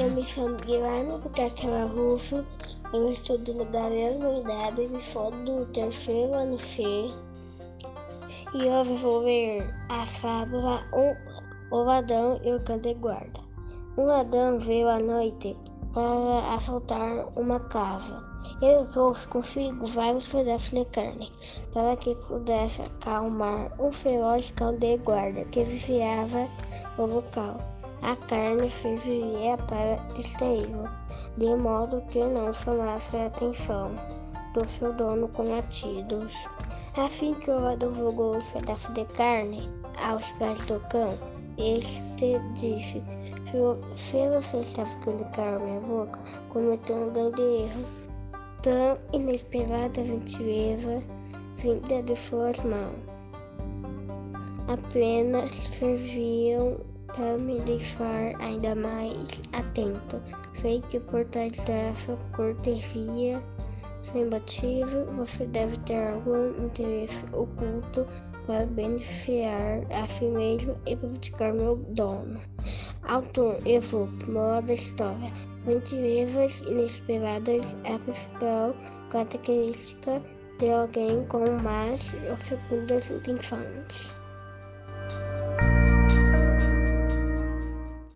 Eu me chamo Guilherme Bucarcela Rufo, eu estudo no Gabriel W, me fodo do terceiro ano C. E hoje vou ler a fábula um, O Ladrão e o de Guarda. Um ladrão veio à noite para assaltar uma casa. Ele trouxe consigo vários pedaços de carne para que pudesse acalmar um feroz cão de guarda que vigiava o local. A carne serviria para distraí-lo, de modo que não chamasse a atenção do seu dono com latidos. Assim que o ladrão jogou os pedaços de carne aos pés do cão, este disse: Se você está ficando carne minha boca, cometeu um grande erro. Tão inesperada gentileza vinda de suas mãos. Apenas serviam para me deixar ainda mais atento. Que por dessa cortesia sem motivo, você deve ter algum interesse oculto para beneficiar a si mesmo e praticar meu dono. Autor Evopo, moral da história. Gentilezas inesperadas é a principal característica de alguém com mais ou fecundas intenções.